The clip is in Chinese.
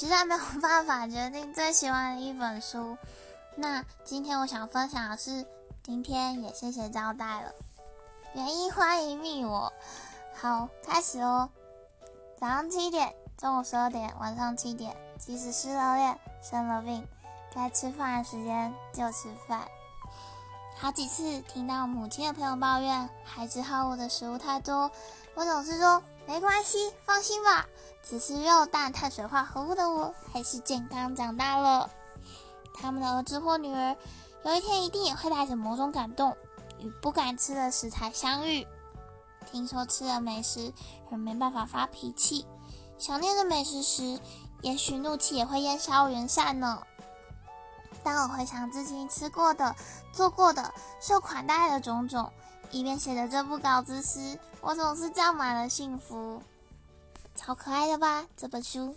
实在没有办法决定最喜欢的一本书。那今天我想分享的是，今天也谢谢招待了，原因欢迎密我。好，开始哦。早上七点，中午十二点，晚上七点，即使失了恋、生了病，该吃饭的时间就吃饭。好几次听到母亲的朋友抱怨孩子好我的食物太多，我总是说没关系，放心吧，只吃肉蛋碳水化合物的我还是健康长大了。他们的儿子或女儿有一天一定也会带着某种感动，与不敢吃的食材相遇。听说吃了美食而没办法发脾气，想念着美食时，也许怒气也会烟消云散呢。当我回想自己吃过的、做过的、受款待的种种，一边写着这部稿子时，我总是胀满了幸福。超可爱的吧？这本书。